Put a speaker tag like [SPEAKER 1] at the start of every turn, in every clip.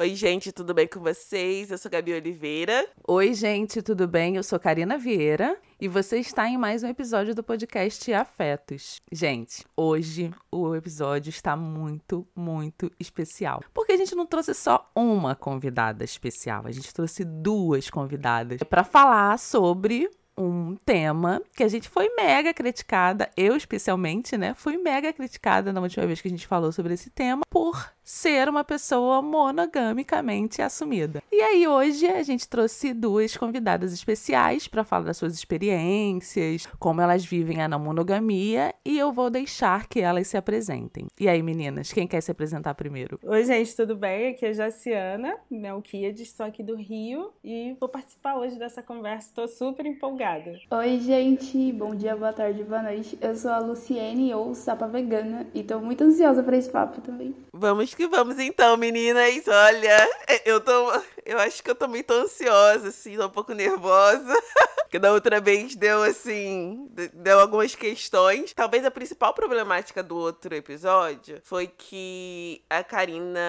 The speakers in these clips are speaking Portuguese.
[SPEAKER 1] Oi, gente, tudo bem com vocês? Eu sou Gabi Oliveira.
[SPEAKER 2] Oi, gente, tudo bem? Eu sou Karina Vieira e você está em mais um episódio do podcast Afetos. Gente, hoje o episódio está muito, muito especial. Porque a gente não trouxe só uma convidada especial, a gente trouxe duas convidadas para falar sobre um tema que a gente foi mega criticada, eu especialmente, né? Fui mega criticada na última vez que a gente falou sobre esse tema por ser uma pessoa monogamicamente assumida. E aí hoje a gente trouxe duas convidadas especiais para falar das suas experiências, como elas vivem a não monogamia, e eu vou deixar que elas se apresentem. E aí, meninas, quem quer se apresentar primeiro?
[SPEAKER 3] Oi, gente, tudo bem? Aqui é a Jaciana, Melquiades, estou aqui do Rio e vou participar hoje dessa conversa. Estou super empolgada.
[SPEAKER 4] Oi, gente, bom dia, boa tarde, boa noite. Eu sou a Luciene, ou Sapa Vegana, e estou muito ansiosa para esse papo também.
[SPEAKER 1] Vamos que vamos então, meninas. Olha, eu tô. Eu acho que eu também tô ansiosa, assim, tô um pouco nervosa. que da outra vez deu assim, deu algumas questões. Talvez a principal problemática do outro episódio foi que a Karina,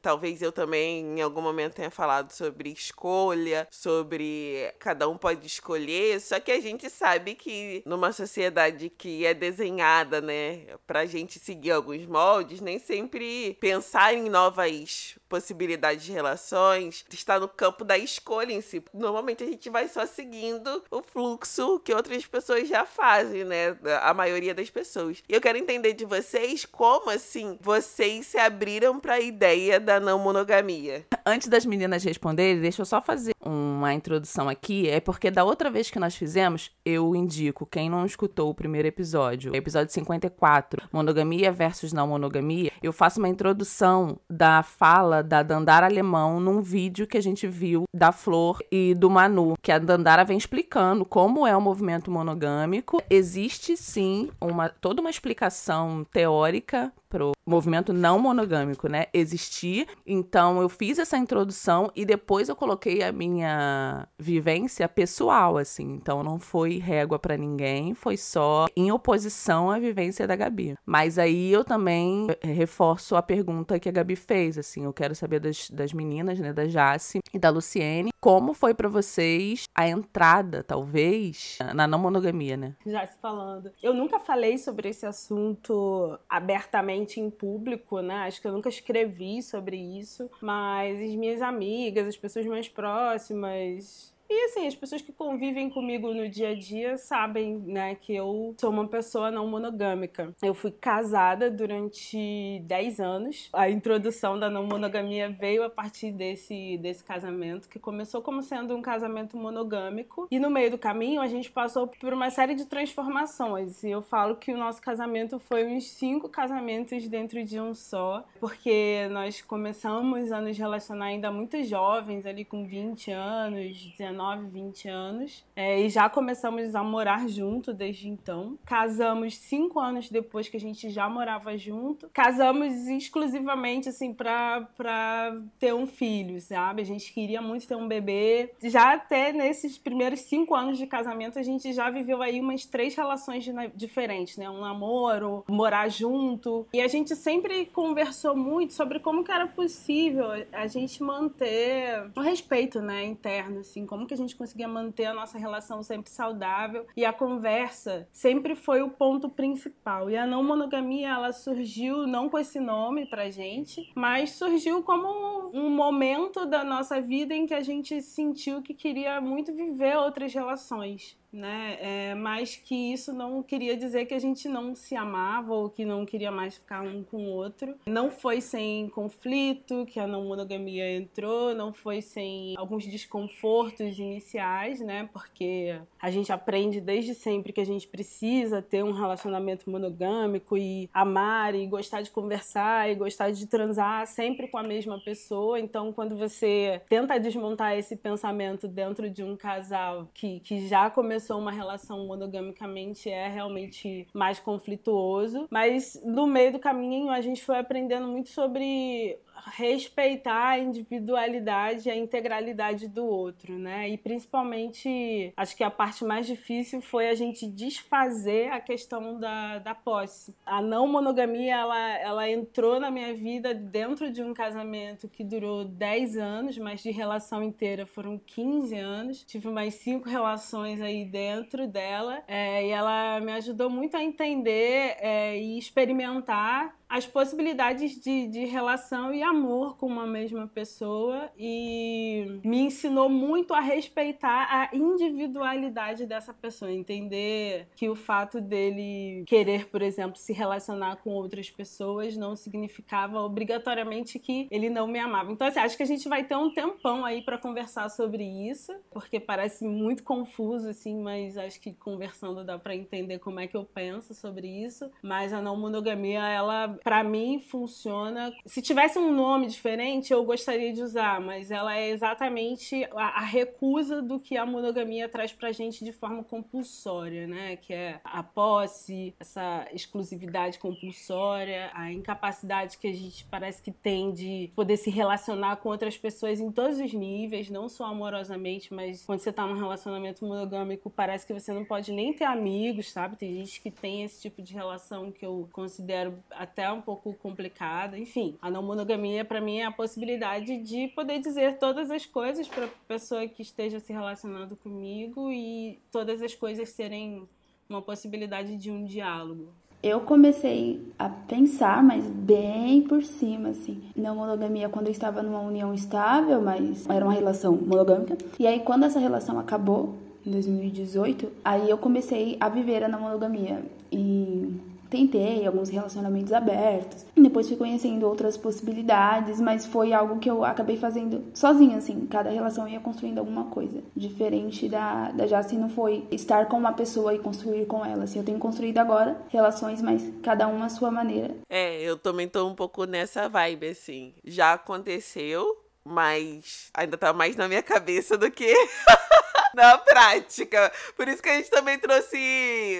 [SPEAKER 1] talvez eu também em algum momento tenha falado sobre escolha, sobre cada um pode escolher, só que a gente sabe que numa sociedade que é desenhada, né, pra gente seguir alguns moldes, nem sempre pensar em novas possibilidades de relações está no campo da escolha em si. Normalmente a gente vai só seguindo o fluxo que outras pessoas já fazem, né? A maioria das pessoas. E eu quero entender de vocês como assim vocês se abriram para a ideia da não monogamia.
[SPEAKER 2] Antes das meninas responderem, deixa eu só fazer uma introdução aqui. É porque da outra vez que nós fizemos, eu indico quem não escutou o primeiro episódio, episódio 54, monogamia versus não monogamia, eu faço uma introdução da fala da Dandara Alemão num vídeo que a gente viu da Flor e do Manu, que a Dandara vem explicando como é o movimento monogâmico. Existe sim uma toda uma explicação teórica pro movimento não monogâmico, né, existir. Então eu fiz essa introdução e depois eu coloquei a minha vivência pessoal, assim. Então não foi régua para ninguém, foi só em oposição à vivência da Gabi. Mas aí eu também reforço a pergunta que a Gabi fez, assim. Eu quero saber das, das meninas, né, da Jace e da Luciene, como foi para vocês a entrada, talvez, na não monogamia, né?
[SPEAKER 3] Jace falando. Eu nunca falei sobre esse assunto abertamente em público, né? Acho que eu nunca escrevi sobre isso, mas as minhas amigas, as pessoas mais próximas, e assim, as pessoas que convivem comigo no dia a dia sabem, né, que eu sou uma pessoa não monogâmica. Eu fui casada durante 10 anos. A introdução da não monogamia veio a partir desse, desse casamento, que começou como sendo um casamento monogâmico. E no meio do caminho a gente passou por uma série de transformações. E eu falo que o nosso casamento foi uns cinco casamentos dentro de um só, porque nós começamos a nos relacionar ainda muito jovens, ali com 20 anos, 19 19, 20 anos. É, e já começamos a morar junto desde então. Casamos cinco anos depois que a gente já morava junto. Casamos exclusivamente, assim, pra, pra ter um filho, sabe? A gente queria muito ter um bebê. Já até nesses primeiros cinco anos de casamento, a gente já viveu aí umas três relações diferentes, né? Um namoro, morar junto. E a gente sempre conversou muito sobre como que era possível a gente manter o respeito, né, interno, assim, como como que a gente conseguia manter a nossa relação sempre saudável e a conversa sempre foi o ponto principal. E a não monogamia, ela surgiu não com esse nome pra gente, mas surgiu como um momento da nossa vida em que a gente sentiu que queria muito viver outras relações né? É, mas que isso não queria dizer que a gente não se amava ou que não queria mais ficar um com o outro. Não foi sem conflito que a não monogamia entrou, não foi sem alguns desconfortos iniciais, né? Porque a gente aprende desde sempre que a gente precisa ter um relacionamento monogâmico e amar e gostar de conversar e gostar de transar sempre com a mesma pessoa. Então, quando você tenta desmontar esse pensamento dentro de um casal que, que já começou começou uma relação monogamicamente é realmente mais conflituoso, mas no meio do caminho a gente foi aprendendo muito sobre respeitar a individualidade e a integralidade do outro, né? E principalmente, acho que a parte mais difícil foi a gente desfazer a questão da, da posse. A não monogamia, ela, ela entrou na minha vida dentro de um casamento que durou 10 anos, mas de relação inteira foram 15 anos. Tive mais cinco relações aí dentro dela é, e ela me ajudou muito a entender é, e experimentar as possibilidades de, de relação e amor com uma mesma pessoa e me ensinou muito a respeitar a individualidade dessa pessoa, entender que o fato dele querer, por exemplo, se relacionar com outras pessoas não significava obrigatoriamente que ele não me amava. Então, assim, acho que a gente vai ter um tempão aí para conversar sobre isso, porque parece muito confuso, assim, mas acho que conversando dá para entender como é que eu penso sobre isso. Mas a não monogamia, ela para mim funciona. Se tivesse um nome diferente, eu gostaria de usar, mas ela é exatamente a, a recusa do que a monogamia traz pra gente de forma compulsória, né? Que é a posse, essa exclusividade compulsória, a incapacidade que a gente parece que tem de poder se relacionar com outras pessoas em todos os níveis, não só amorosamente, mas quando você tá num relacionamento monogâmico, parece que você não pode nem ter amigos, sabe? Tem gente que tem esse tipo de relação que eu considero até um pouco complicada. Enfim, a não monogamia para mim é a possibilidade de poder dizer todas as coisas para pessoa que esteja se relacionando comigo e todas as coisas serem uma possibilidade de um diálogo.
[SPEAKER 4] Eu comecei a pensar, mas bem por cima, assim. Não monogamia quando eu estava numa união estável, mas era uma relação monogâmica. E aí, quando essa relação acabou, em 2018, aí eu comecei a viver a monogamia. E tentei alguns relacionamentos abertos. Depois fui conhecendo outras possibilidades, mas foi algo que eu acabei fazendo sozinha, assim. Cada relação ia construindo alguma coisa. Diferente da, da Jaci, não foi estar com uma pessoa e construir com ela. Assim, eu tenho construído agora relações, mas cada uma à sua maneira.
[SPEAKER 1] É, eu também tô um pouco nessa vibe, assim. Já aconteceu, mas ainda tá mais na minha cabeça do que na prática. Por isso que a gente também trouxe,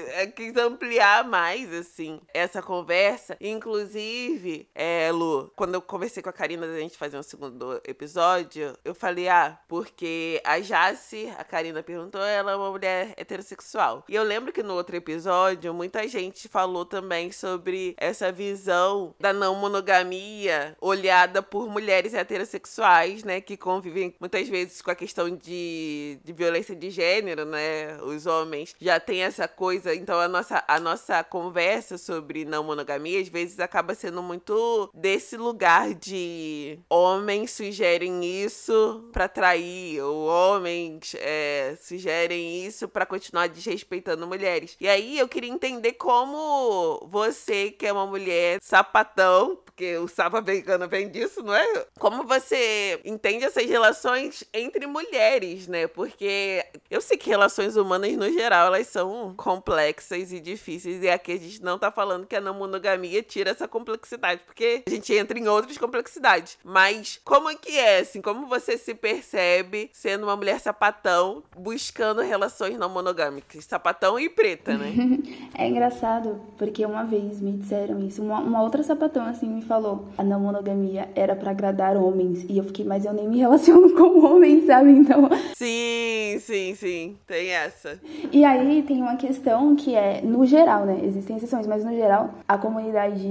[SPEAKER 1] é, quis ampliar mais, assim, essa conversa. Inclusive, é, Lu, quando eu conversei com a Karina da gente fazer um segundo episódio, eu falei, ah, porque a Jace, a Karina perguntou, ela é uma mulher heterossexual. E eu lembro que no outro episódio, muita gente falou também sobre essa visão da não monogamia olhada por mulheres heterossexuais, né, que convivem muitas vezes com a questão de, de violência de gênero, né? Os homens já têm essa coisa. Então a nossa, a nossa conversa sobre não monogamia às vezes acaba sendo muito desse lugar de homens sugerem isso para trair, ou homens é, sugerem isso para continuar desrespeitando mulheres. E aí eu queria entender como você, que é uma mulher sapatão, porque o sapa vegano vem disso, não é? Como você entende essas relações entre mulheres, né? Porque eu sei que relações humanas, no geral, elas são complexas e difíceis. E aqui a gente não tá falando que a não monogamia tira essa complexidade, porque a gente entra em outras complexidades. Mas como é que é, assim? Como você se percebe sendo uma mulher sapatão, buscando relações não monogâmicas? Sapatão e preta, né?
[SPEAKER 4] é engraçado, porque uma vez me disseram isso. Uma, uma outra sapatão, assim, me falou: a não monogamia era para agradar homens. E eu fiquei, mas eu nem me relaciono com homens, sabe? Então.
[SPEAKER 1] Sim, sim, sim. Tem essa.
[SPEAKER 4] E aí tem uma questão que é, no geral, né? Existem exceções, mas no geral, a comunidade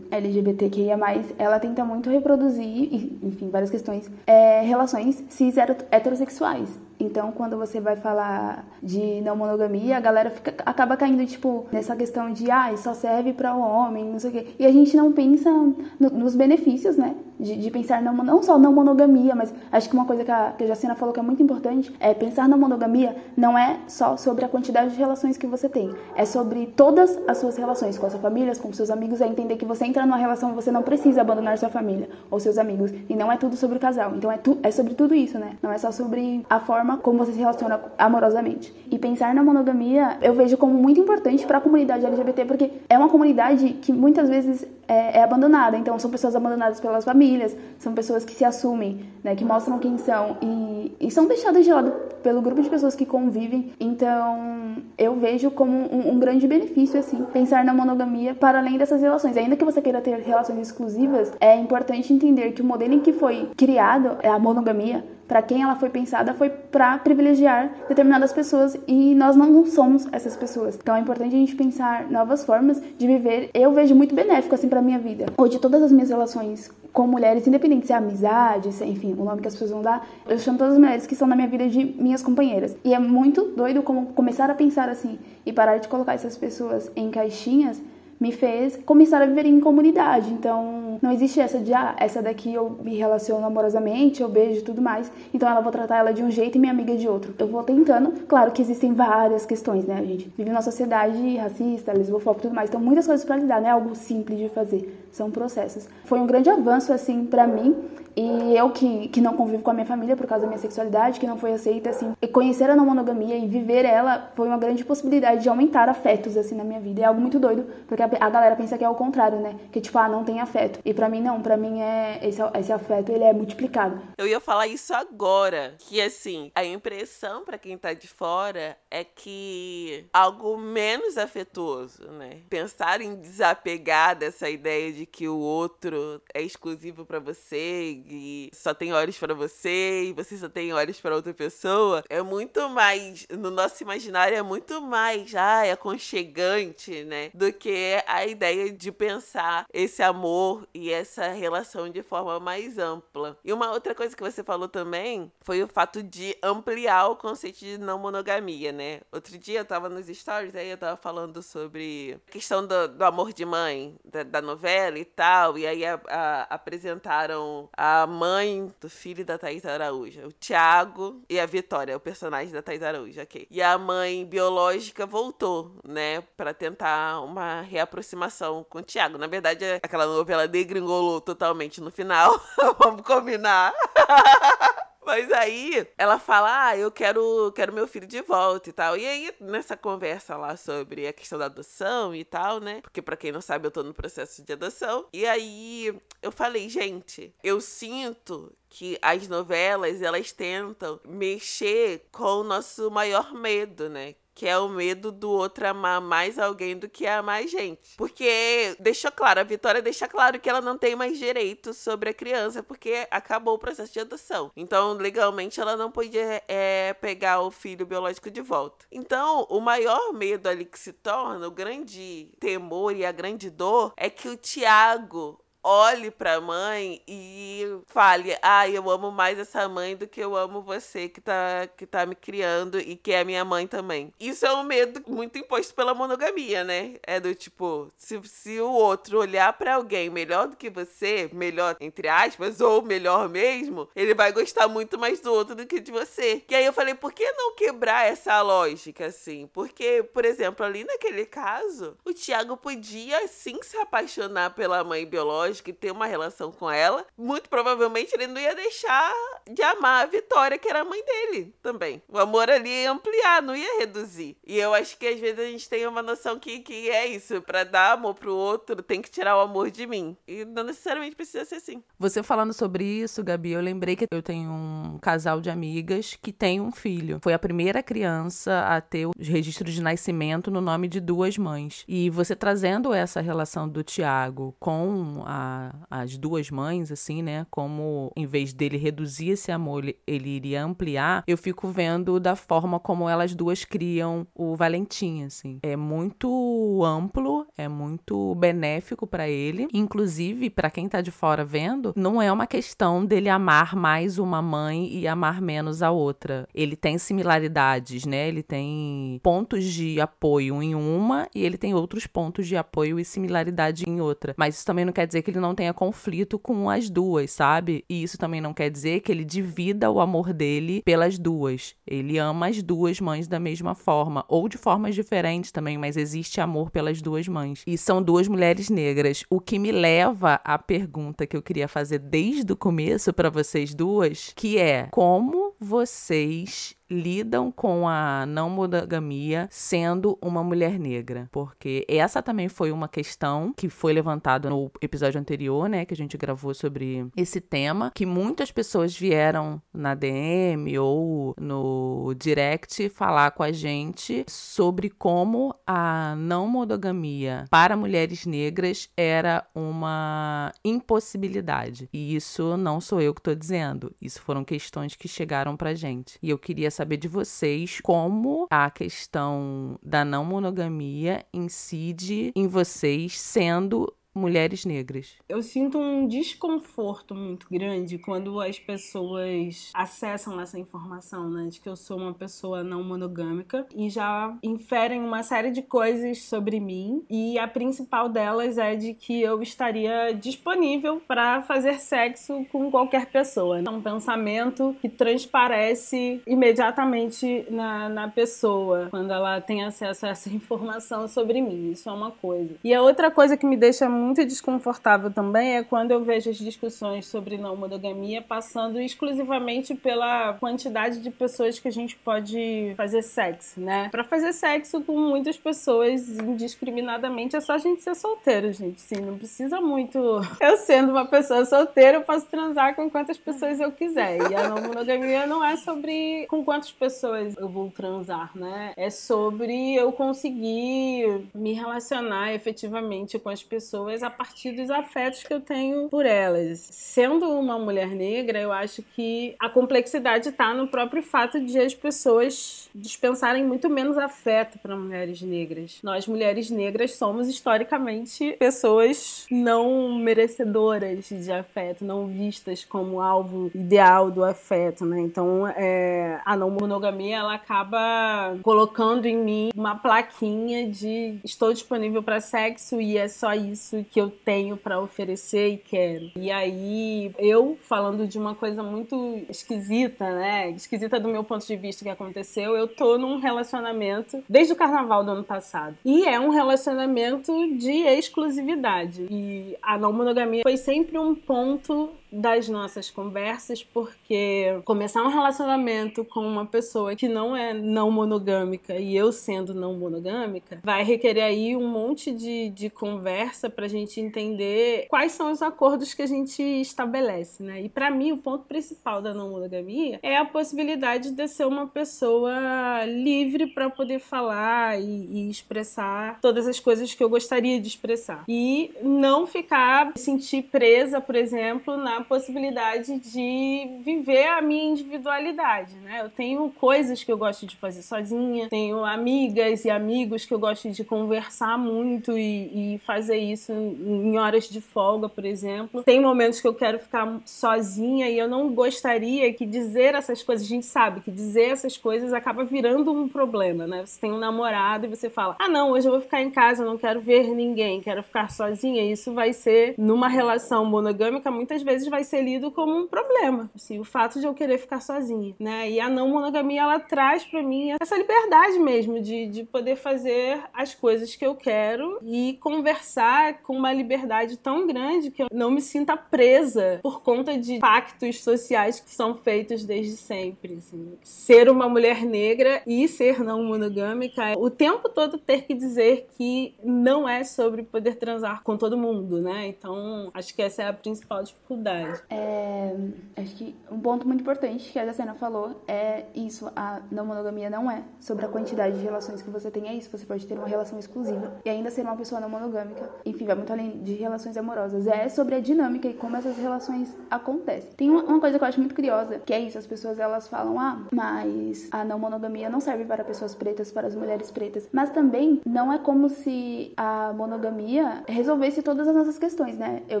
[SPEAKER 4] LGBTQIA, ela tenta muito reproduzir, enfim, várias questões, é, relações cis heterossexuais. Então, quando você vai falar de não monogamia, a galera fica, acaba caindo, tipo, nessa questão de, ah, só serve para o homem, não sei o quê. E a gente não pensa no, nos benefícios, né? De, de, pensar não, não só não monogamia, mas acho que uma coisa que a, que a Jacina falou que é muito importante é pensar na monogamia não é só sobre a quantidade de relações que você tem, é sobre todas as suas relações com a sua família, com seus amigos, é entender que você entra numa relação você não precisa abandonar sua família ou seus amigos. E não é tudo sobre o casal. Então é, tu, é sobre tudo isso, né? Não é só sobre a forma forma como você se relaciona amorosamente. E pensar na monogamia eu vejo como muito importante para a comunidade LGBT, porque é uma comunidade que muitas vezes é, é, abandonada. Então, são pessoas abandonadas pelas famílias, são pessoas que se assumem, né, que mostram quem são e, e são deixadas de lado pelo grupo de pessoas que convivem. Então, eu vejo como um, um, grande benefício, assim, pensar na monogamia para além dessas relações. Ainda que você queira ter relações exclusivas, é importante entender que o modelo em que foi criado, é a monogamia, para quem ela foi pensada foi para privilegiar determinadas pessoas e nós não somos essas pessoas. Então é importante a gente pensar novas formas de viver. Eu vejo muito benéfico assim para minha vida. Hoje todas as minhas relações com mulheres, independente se é amizade, se é, enfim, o nome que as pessoas vão dar, eu chamo todas as mulheres que estão na minha vida de minhas companheiras. E é muito doido como começar a pensar assim e parar de colocar essas pessoas em caixinhas me fez começar a viver em comunidade. Então, não existe essa de, ah, essa daqui eu me relaciono amorosamente, eu beijo e tudo mais. Então, ela vou tratar ela de um jeito e minha amiga de outro. Eu vou tentando. Claro que existem várias questões, né? Gente vive numa sociedade racista, lesbofóbica e tudo mais. Então, muitas coisas para lidar, não é algo simples de fazer. São processos. Foi um grande avanço, assim, para mim. E eu que, que não convivo com a minha família por causa da minha sexualidade, que não foi aceita, assim, e conhecer a não monogamia e viver ela foi uma grande possibilidade de aumentar afetos, assim, na minha vida. É algo muito doido, porque a, a galera pensa que é o contrário, né? Que, tipo, ah, não tem afeto. E para mim, não. para mim, é esse, esse afeto, ele é multiplicado.
[SPEAKER 1] Eu ia falar isso agora, que, assim, a impressão para quem tá de fora é que algo menos afetuoso, né? Pensar em desapegar dessa ideia de que o outro é exclusivo para você e só tem olhos para você e você só tem olhos para outra pessoa, é muito mais, no nosso imaginário, é muito mais, é aconchegante, né? Do que a ideia de pensar esse amor e essa relação de forma mais ampla. E uma outra coisa que você falou também foi o fato de ampliar o conceito de não monogamia, né? Outro dia eu tava nos stories, aí eu tava falando sobre a questão do, do amor de mãe, da, da, novela e tal, e aí a, a, apresentaram a mãe do filho da Thaís Araújo, o Tiago e a Vitória, o personagem da Thaís Araújo, ok. E a mãe biológica voltou, né, para tentar uma reaproximação com o Tiago. Na verdade, aquela novela degringolou totalmente no final. Vamos combinar. Mas aí ela fala: Ah, eu quero, quero meu filho de volta e tal. E aí, nessa conversa lá sobre a questão da adoção e tal, né? Porque, para quem não sabe, eu tô no processo de adoção. E aí eu falei, gente, eu sinto que as novelas elas tentam mexer com o nosso maior medo, né? Que é o medo do outro amar mais alguém do que amar gente. Porque deixou claro, a Vitória deixa claro que ela não tem mais direito sobre a criança, porque acabou o processo de adoção. Então, legalmente, ela não podia é, pegar o filho biológico de volta. Então, o maior medo ali que se torna, o grande temor e a grande dor, é que o Tiago olhe para a mãe e fale: "Ah, eu amo mais essa mãe do que eu amo você que tá que tá me criando e que é minha mãe também". Isso é um medo muito imposto pela monogamia, né? É do tipo, se, se o outro olhar para alguém melhor do que você, melhor entre aspas ou melhor mesmo, ele vai gostar muito mais do outro do que de você. E aí eu falei: "Por que não quebrar essa lógica assim?" Porque, por exemplo, ali naquele caso, o Tiago podia sim se apaixonar pela mãe biológica lógico, e ter uma relação com ela, muito provavelmente ele não ia deixar de amar a Vitória, que era a mãe dele também. O amor ali ia ampliar, não ia reduzir. E eu acho que às vezes a gente tem uma noção que, que é isso, para dar amor pro outro, tem que tirar o amor de mim. E não necessariamente precisa ser assim.
[SPEAKER 2] Você falando sobre isso, Gabi, eu lembrei que eu tenho um casal de amigas que tem um filho. Foi a primeira criança a ter o registro de nascimento no nome de duas mães. E você trazendo essa relação do Tiago com a as duas mães, assim, né? Como em vez dele reduzir esse amor, ele, ele iria ampliar, eu fico vendo da forma como elas duas criam o Valentim, assim. É muito amplo, é muito benéfico para ele. Inclusive, para quem tá de fora vendo, não é uma questão dele amar mais uma mãe e amar menos a outra. Ele tem similaridades, né? Ele tem pontos de apoio em uma e ele tem outros pontos de apoio e similaridade em outra. Mas isso também não quer dizer que ele não tenha conflito com as duas, sabe? E isso também não quer dizer que ele divida o amor dele pelas duas. Ele ama as duas mães da mesma forma, ou de formas diferentes também, mas existe amor pelas duas mães. E são duas mulheres negras. O que me leva à pergunta que eu queria fazer desde o começo para vocês duas, que é como vocês lidam com a não monogamia sendo uma mulher negra? Porque essa também foi uma questão que foi levantada no episódio anterior, né, que a gente gravou sobre esse tema, que muitas pessoas vieram na DM ou no direct falar com a gente sobre como a não monogamia para mulheres negras era uma impossibilidade. E isso não sou eu que estou dizendo, isso foram questões que chegaram pra gente. E eu queria saber de vocês como a questão da não monogamia incide em vocês sendo mulheres negras.
[SPEAKER 3] Eu sinto um desconforto muito grande quando as pessoas acessam essa informação, né, de que eu sou uma pessoa não monogâmica e já inferem uma série de coisas sobre mim e a principal delas é de que eu estaria disponível para fazer sexo com qualquer pessoa. É um pensamento que transparece imediatamente na, na pessoa quando ela tem acesso a essa informação sobre mim. Isso é uma coisa. E a outra coisa que me deixa muito desconfortável também é quando eu vejo as discussões sobre não monogamia passando exclusivamente pela quantidade de pessoas que a gente pode fazer sexo, né? Para fazer sexo com muitas pessoas indiscriminadamente é só a gente ser solteiro, gente. Sim, não precisa muito. Eu sendo uma pessoa solteira, eu posso transar com quantas pessoas eu quiser. E a não monogamia não é sobre com quantas pessoas eu vou transar, né? É sobre eu conseguir me relacionar efetivamente com as pessoas a partir dos afetos que eu tenho por elas. Sendo uma mulher negra, eu acho que a complexidade está no próprio fato de as pessoas dispensarem muito menos afeto para mulheres negras. Nós, mulheres negras, somos historicamente pessoas não merecedoras de afeto, não vistas como alvo ideal do afeto, né? Então, é, a não monogamia ela acaba colocando em mim uma plaquinha de estou disponível para sexo e é só isso que eu tenho para oferecer e quero. E aí, eu falando de uma coisa muito esquisita, né? Esquisita do meu ponto de vista que aconteceu, eu tô num relacionamento desde o carnaval do ano passado. E é um relacionamento de exclusividade. E a não monogamia foi sempre um ponto das nossas conversas, porque começar um relacionamento com uma pessoa que não é não monogâmica e eu sendo não monogâmica, vai requerer aí um monte de, de conversa pra gente entender quais são os acordos que a gente estabelece, né? E para mim, o ponto principal da não monogamia é a possibilidade de ser uma pessoa livre para poder falar e, e expressar todas as coisas que eu gostaria de expressar. E não ficar, sentir presa, por exemplo, na a possibilidade de viver a minha individualidade, né? Eu tenho coisas que eu gosto de fazer sozinha, tenho amigas e amigos que eu gosto de conversar muito e, e fazer isso em horas de folga, por exemplo. Tem momentos que eu quero ficar sozinha e eu não gostaria que dizer essas coisas, a gente sabe que dizer essas coisas acaba virando um problema, né? Você tem um namorado e você fala: "Ah, não, hoje eu vou ficar em casa, não quero ver ninguém, quero ficar sozinha". Isso vai ser numa relação monogâmica muitas vezes vai ser lido como um problema, assim, o fato de eu querer ficar sozinha, né? E a não monogamia ela traz para mim essa liberdade mesmo de, de poder fazer as coisas que eu quero e conversar com uma liberdade tão grande que eu não me sinta presa por conta de pactos sociais que são feitos desde sempre. Assim. Ser uma mulher negra e ser não monogâmica, o tempo todo ter que dizer que não é sobre poder transar com todo mundo, né? Então, acho que essa é a principal dificuldade verdade.
[SPEAKER 4] É, acho que um ponto muito importante que a Jacena falou é isso: a não monogamia não é sobre a quantidade de relações que você tem, é isso. Você pode ter uma relação exclusiva e ainda ser uma pessoa não monogâmica. Enfim, vai muito além de relações amorosas. É sobre a dinâmica e como essas relações acontecem. Tem uma coisa que eu acho muito curiosa, que é isso: as pessoas elas falam, ah, mas a não monogamia não serve para pessoas pretas, para as mulheres pretas. Mas também não é como se a monogamia resolvesse todas as nossas questões, né? Eu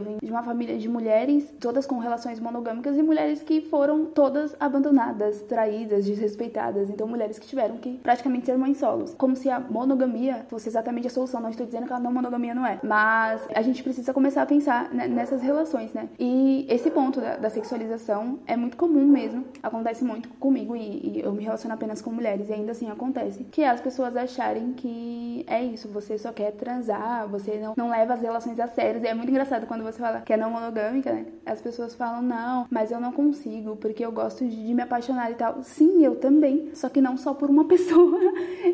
[SPEAKER 4] vim de uma família de mulheres, todas com relações monogâmicas e mulheres que foram todas abandonadas, traídas, desrespeitadas. Então, mulheres que tiveram que praticamente ser mães solos. Como se a monogamia fosse exatamente a solução. Não estou dizendo que a não monogamia não é. Mas a gente precisa começar a pensar nessas relações, né? E esse ponto da, da sexualização é muito comum mesmo, acontece muito comigo e, e, eu me relaciono apenas com mulheres e ainda assim acontece. Que é as pessoas acharem que é isso, você só quer transar, você não, não leva as relações a sério. E é muito engraçado quando você fala que é não monogâmica, né? As pessoas falam, não, mas eu não consigo, porque eu gosto de, de me apaixonar e tal. Sim, eu também, só que não só por uma pessoa.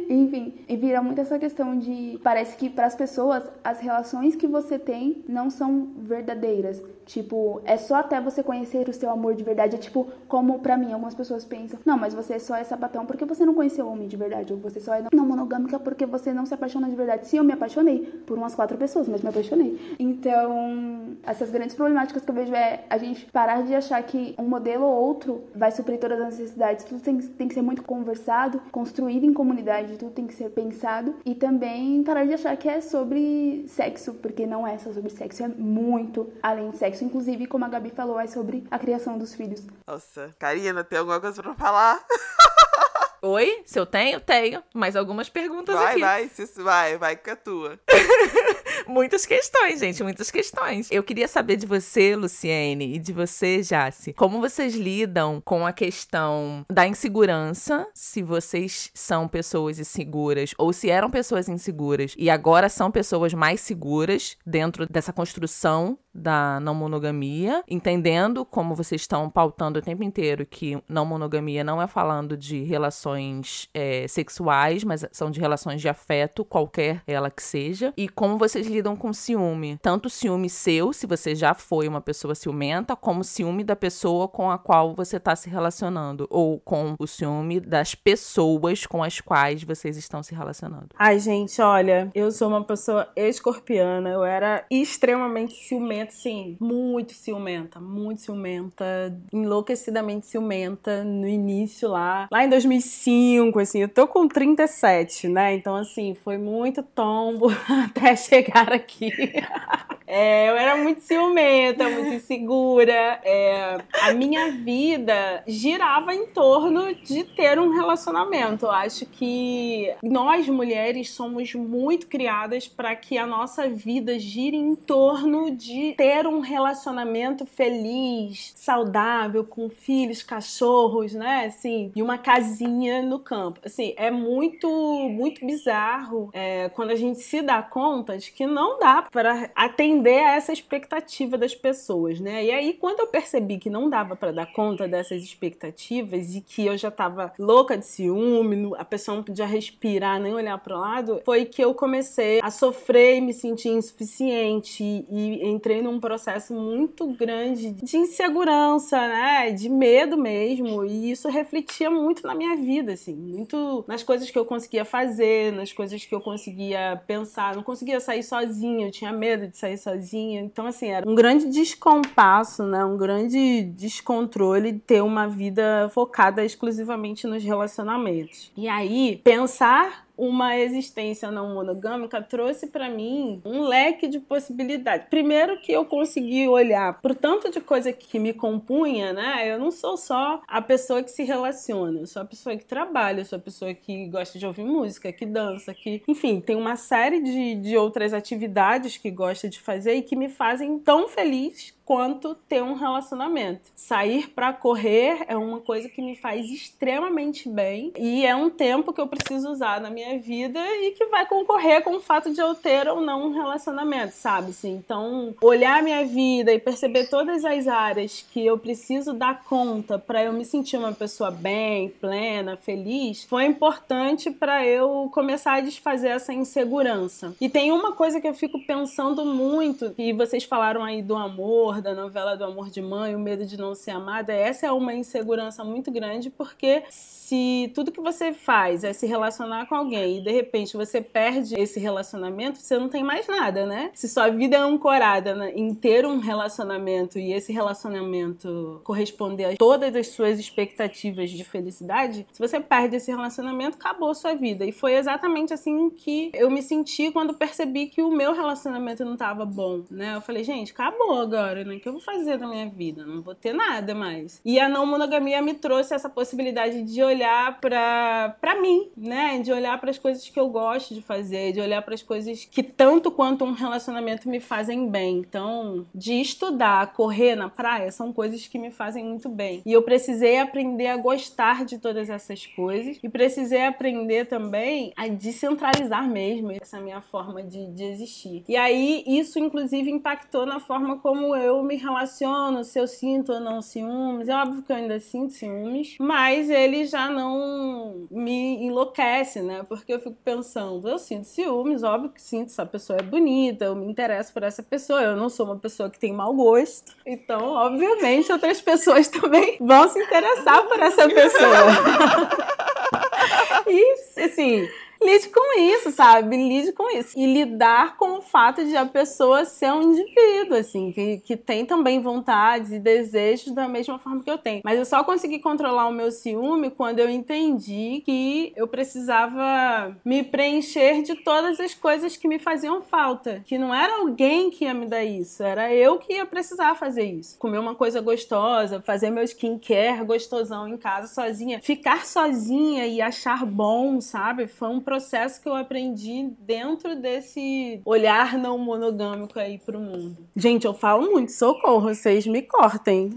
[SPEAKER 4] Enfim, e vira muito essa questão de. Parece que para as pessoas, as relações que você tem não são verdadeiras. Tipo, é só até você conhecer o seu amor de verdade. É tipo, como para mim, algumas pessoas pensam: não, mas você só é sapatão porque você não conheceu o homem de verdade. Ou você só é não monogâmica porque você não se apaixona de verdade. Sim, eu me apaixonei por umas quatro pessoas, mas me apaixonei. Então, essas grandes problemáticas que eu vejo é a gente parar de achar que um modelo ou outro vai suprir todas as necessidades. Tudo tem, tem que ser muito conversado, construído em comunidade, tudo tem que ser pensado. E também parar de achar que é sobre sexo, porque não é só sobre sexo, é muito além de sexo sexo. Inclusive, como a Gabi falou, é sobre a criação dos filhos.
[SPEAKER 1] Nossa, Karina, tem alguma coisa pra falar?
[SPEAKER 2] Oi? Se eu tenho, tenho. Mais algumas perguntas
[SPEAKER 1] vai,
[SPEAKER 2] aqui.
[SPEAKER 1] Vai, vai, vai, vai que é tua.
[SPEAKER 2] muitas questões, gente, muitas questões. Eu queria saber de você, Luciene, e de você, Jace, como vocês lidam com a questão da insegurança, se vocês são pessoas inseguras ou se eram pessoas inseguras e agora são pessoas mais seguras dentro dessa construção da não monogamia, entendendo como vocês estão pautando o tempo inteiro que não monogamia não é falando de relações é, sexuais, mas são de relações de afeto, qualquer ela que seja, e como vocês lidam com ciúme. Tanto ciúme seu, se você já foi uma pessoa ciumenta, como ciúme da pessoa com a qual você está se relacionando. Ou com o ciúme das pessoas com as quais vocês estão se relacionando.
[SPEAKER 3] Ai, gente, olha, eu sou uma pessoa escorpiana. Eu era extremamente ciumenta, sim. Muito ciumenta, muito ciumenta. Enlouquecidamente ciumenta no início lá. Lá em 2005, assim, eu tô com 37, né? Então, assim, foi muito tombo até chegar aqui. É, eu era muito ciumenta, muito insegura. É, a minha vida girava em torno de ter um relacionamento. Eu acho que nós mulheres somos muito criadas para que a nossa vida gire em torno de ter um relacionamento feliz, saudável, com filhos, cachorros, né? Assim, e uma casinha no campo. Assim, é muito, muito bizarro é, quando a gente se dá conta de que não dá para atender a essa expectativa das pessoas, né? E aí, quando eu percebi que não dava para dar conta dessas expectativas e que eu já tava louca de ciúme, a pessoa não podia respirar nem olhar para o lado, foi que eu comecei a sofrer e me sentir insuficiente e entrei num processo muito grande de insegurança, né? De medo mesmo. E isso refletia muito na minha vida, assim, muito nas coisas que eu conseguia fazer, nas coisas que eu conseguia pensar. Não conseguia sair sozinha, eu tinha medo de sair sozinha. Então, assim, era um grande descompasso, né? Um grande descontrole de ter uma vida focada exclusivamente nos relacionamentos. E aí, pensar uma existência não monogâmica trouxe para mim um leque de possibilidades. Primeiro que eu consegui olhar por tanto de coisa que me compunha, né? Eu não sou só a pessoa que se relaciona, eu sou a pessoa que trabalha, eu sou a pessoa que gosta de ouvir música, que dança, que, enfim, tem uma série de, de outras atividades que gosta de fazer e que me fazem tão feliz quanto ter um relacionamento. Sair para correr é uma coisa que me faz extremamente bem e é um tempo que eu preciso usar na minha vida e que vai concorrer com o fato de eu ter ou não um relacionamento, sabe? Assim, então, olhar minha vida e perceber todas as áreas que eu preciso dar conta para eu me sentir uma pessoa bem, plena, feliz, foi importante para eu começar a desfazer essa insegurança. E tem uma coisa que eu fico pensando muito, e vocês falaram aí do amor, amor, da novela do amor de mãe, o medo de não ser amada, essa é uma insegurança muito grande, porque se tudo que você faz é se relacionar com alguém e de repente você perde esse relacionamento, você não tem mais nada, né? Se sua vida é ancorada em ter um relacionamento e esse relacionamento corresponder a todas as suas expectativas de felicidade, se você perde esse relacionamento, acabou a sua vida. E foi exatamente assim que eu me senti quando percebi que o meu relacionamento não estava bom, né? Eu falei, gente, acabou agora, né? O que eu vou fazer da minha vida? Não vou ter nada mais. E a não monogamia me trouxe essa possibilidade de olhar para para mim, né? De olhar para as coisas que eu gosto de fazer, de olhar para as coisas que tanto quanto um relacionamento me fazem bem. Então, de estudar, correr na praia são coisas que me fazem muito bem. E eu precisei aprender a gostar de todas essas coisas e precisei aprender também a descentralizar mesmo essa minha forma de, de existir. E aí, isso inclusive impactou na forma como eu me relaciono, se eu sinto ou não ciúmes. É óbvio que eu ainda sinto ciúmes, mas ele já não me enlouquece, né? Porque eu fico pensando, eu sinto ciúmes, óbvio que sinto, essa pessoa é bonita, eu me interesso por essa pessoa, eu não sou uma pessoa que tem mau gosto. Então, obviamente, outras pessoas também vão se interessar por essa pessoa. e, assim, lide com isso, sabe? Lide com isso. E lidar com o fato de a pessoa ser um indivíduo, assim, que, que tem também vontades e desejos da mesma forma que eu tenho. Mas eu só consegui controlar o meu ciúme quando eu entendi que eu precisava me preencher de todas as coisas que me faziam falta. Que não era alguém que ia me dar isso, era eu que ia precisar fazer isso. Comer uma coisa gostosa, fazer meu skincare gostosão em casa sozinha. Ficar sozinha e achar bom, sabe? Foi um processo que eu aprendi dentro desse olhar não monogâmico aí pro mundo. Gente, eu falo muito, socorro, vocês me cortem.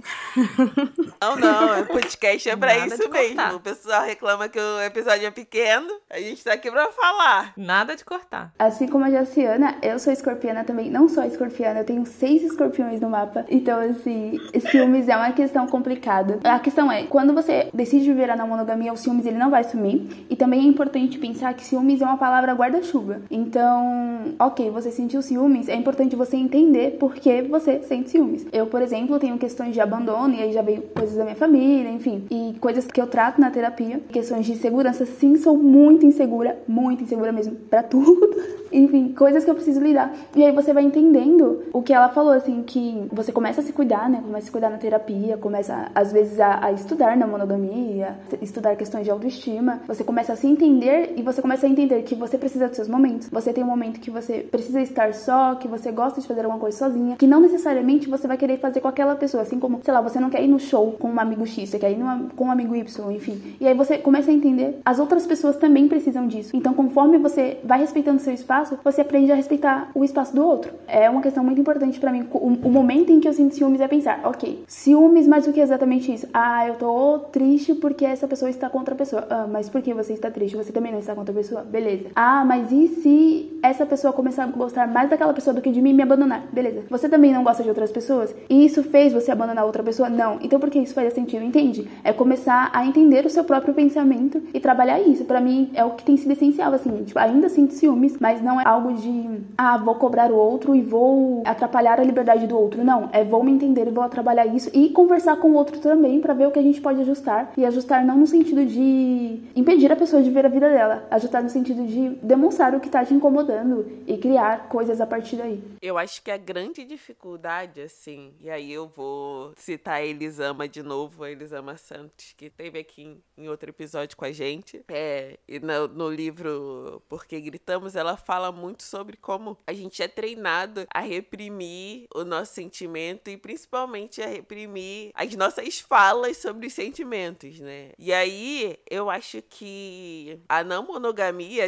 [SPEAKER 1] Não, não, o podcast é pra Nada isso mesmo. O pessoal reclama que o episódio é pequeno, a gente tá aqui pra falar.
[SPEAKER 2] Nada de cortar.
[SPEAKER 4] Assim como a Jaciana, eu sou escorpiana também. Não sou escorpiana, eu tenho seis escorpiões no mapa. Então, assim, ciúmes é uma questão complicada. A questão é, quando você decide viver a não monogamia, o ciúmes ele não vai sumir. E também é importante pensar que ciúmes é uma palavra guarda-chuva. Então, ok, você sentiu ciúmes, é importante você entender por que você sente ciúmes. Eu, por exemplo, tenho questões de abandono, e aí já veio coisas da minha família, enfim, e coisas que eu trato na terapia. Questões de segurança, sim, sou muito insegura, muito insegura mesmo, para tudo. enfim, coisas que eu preciso lidar. E aí você vai entendendo o que ela falou, assim, que você começa a se cuidar, né? Começa a se cuidar na terapia, começa, às vezes, a, a estudar na monogamia, estudar questões de autoestima. Você começa a se entender e você começa a entender que você precisa dos seus momentos. Você tem um momento que você precisa estar só, que você gosta de fazer alguma coisa sozinha, que não necessariamente você vai querer fazer com aquela pessoa, assim como, sei lá, você não quer ir no show com um amigo X, você quer ir numa, com um amigo Y, enfim. E aí você começa a entender, as outras pessoas também precisam disso. Então, conforme você vai respeitando seu espaço, você aprende a respeitar o espaço do outro. É uma questão muito importante para mim. O, o, momento em que eu sinto ciúmes é pensar, ok, ciúmes, mas o que exatamente isso? Ah, eu tô triste porque essa pessoa está contra a pessoa. Ah, mas por que você está triste? Você também não está contra a pessoa? Beleza. Ah, mas e se essa pessoa começar a gostar mais daquela pessoa do que de mim e me abandonar? Beleza. Você também não gosta de outras pessoas? E isso fez você abandonar outra pessoa? Não. Então por que isso faz sentido? Entende? É começar a entender o seu próprio pensamento e trabalhar isso. Para mim é o que tem sido essencial, assim. Tipo, ainda sinto ciúmes, mas não é algo de, ah, vou cobrar o outro e vou atrapalhar a liberdade do outro. Não. É vou me entender e vou trabalhar isso e conversar com o outro também para ver o que a gente pode ajustar. E ajustar não no sentido de impedir a pessoa de ver a vida dela, ajustar no sentido de demonstrar o que tá te incomodando e criar coisas a partir daí.
[SPEAKER 1] Eu acho que a grande dificuldade, assim, e aí eu vou citar a Elisama de novo, a Elisama Santos, que teve aqui em, em outro episódio com a gente. É, e no, no livro Porque Gritamos, ela fala muito sobre como a gente é treinado a reprimir o nosso sentimento e principalmente a reprimir as nossas falas sobre os sentimentos, né? E aí eu acho que a não monogamia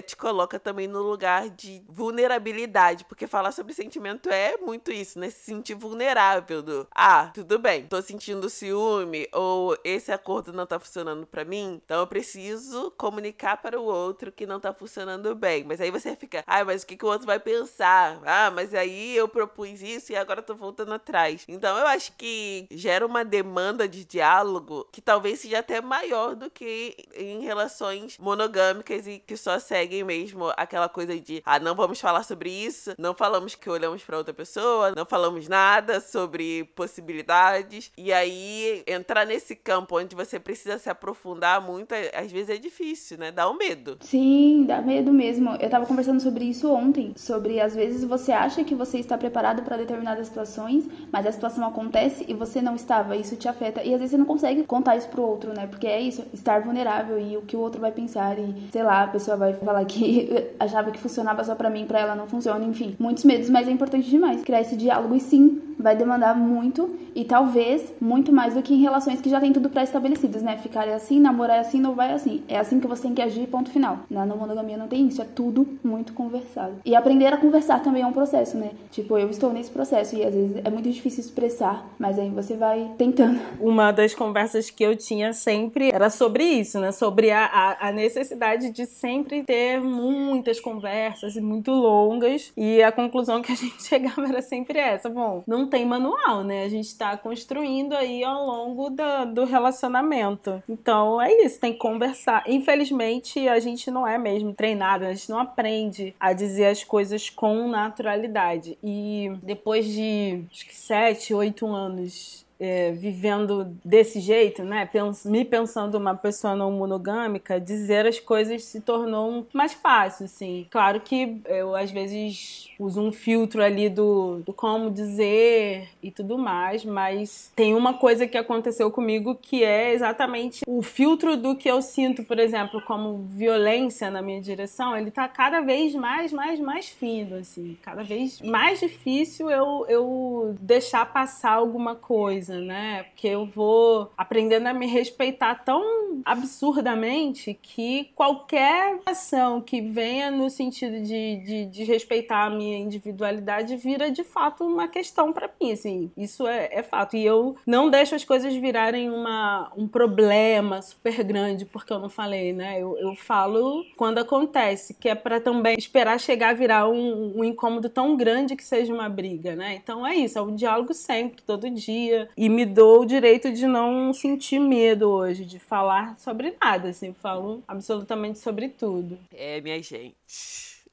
[SPEAKER 1] te coloca também no lugar de vulnerabilidade, porque falar sobre sentimento é muito isso, né? Se sentir vulnerável do, ah, tudo bem, tô sentindo ciúme ou esse acordo não tá funcionando para mim, então eu preciso comunicar para o outro que não tá funcionando bem. Mas aí você fica, ah, mas o que, que o outro vai pensar? Ah, mas aí eu propus isso e agora tô voltando atrás. Então eu acho que gera uma demanda de diálogo que talvez seja até maior do que em relações monogâmicas e que só seguem mesmo aquela coisa de, ah, não vamos falar sobre isso, não falamos que olhamos para outra pessoa, não falamos nada sobre possibilidades. E aí entrar nesse campo onde você precisa se aprofundar muito, às vezes é difícil, né? Dá um medo.
[SPEAKER 4] Sim, dá medo mesmo. Eu tava conversando sobre isso ontem, sobre às vezes você acha que você está preparado para determinadas situações, mas a situação acontece e você não estava, isso te afeta e às vezes você não consegue contar isso pro outro, né? Porque é isso, estar vulnerável e o que o outro vai pensar e sei lá, a pessoa vai falar que achava que funcionava só para mim, para ela não funciona, enfim, muitos medos, mas é importante demais criar esse diálogo e sim vai demandar muito e talvez muito mais do que em relações que já tem tudo pré-estabelecidas, né? Ficar assim, namorar assim, não vai assim. É assim que você tem que agir, ponto final. Na não monogamia não tem isso, é tudo muito conversado. E aprender a conversar também é um processo, né? Tipo, eu estou nesse processo e às vezes é muito difícil expressar, mas aí você vai tentando.
[SPEAKER 3] Uma das conversas que eu tinha sempre era sobre isso, né? Sobre a, a, a necessidade de sempre ter muitas conversas muito longas. E a conclusão que a gente chegava era sempre essa. Bom, não tem manual, né? A gente está construindo aí ao longo do, relacionamento. Então é isso, tem que conversar. Infelizmente, a gente não é mesmo treinado, a gente não aprende a dizer as coisas com naturalidade. E depois de acho que sete, oito anos é, vivendo desse jeito, né? Pens me pensando uma pessoa não monogâmica, dizer as coisas se tornou mais fácil, assim. Claro que eu às vezes uso um filtro ali do, do como dizer e tudo mais, mas tem uma coisa que aconteceu comigo que é exatamente o filtro do que eu sinto, por exemplo, como violência na minha direção, ele tá cada vez mais, mais, mais fino, assim, cada vez mais difícil eu, eu deixar passar alguma coisa, né? Porque eu vou aprendendo a me respeitar tão absurdamente que qualquer ação que venha no sentido de, de, de respeitar a minha minha individualidade vira de fato uma questão para mim, assim, isso é, é, fato. E eu não deixo as coisas virarem uma, um problema super grande porque eu não falei, né? Eu, eu falo quando acontece, que é para também esperar chegar a virar um, um incômodo tão grande que seja uma briga, né? Então é isso, é um diálogo sempre, todo dia. E me dou o direito de não sentir medo hoje, de falar sobre nada, assim, falo absolutamente sobre tudo.
[SPEAKER 1] É, minha gente.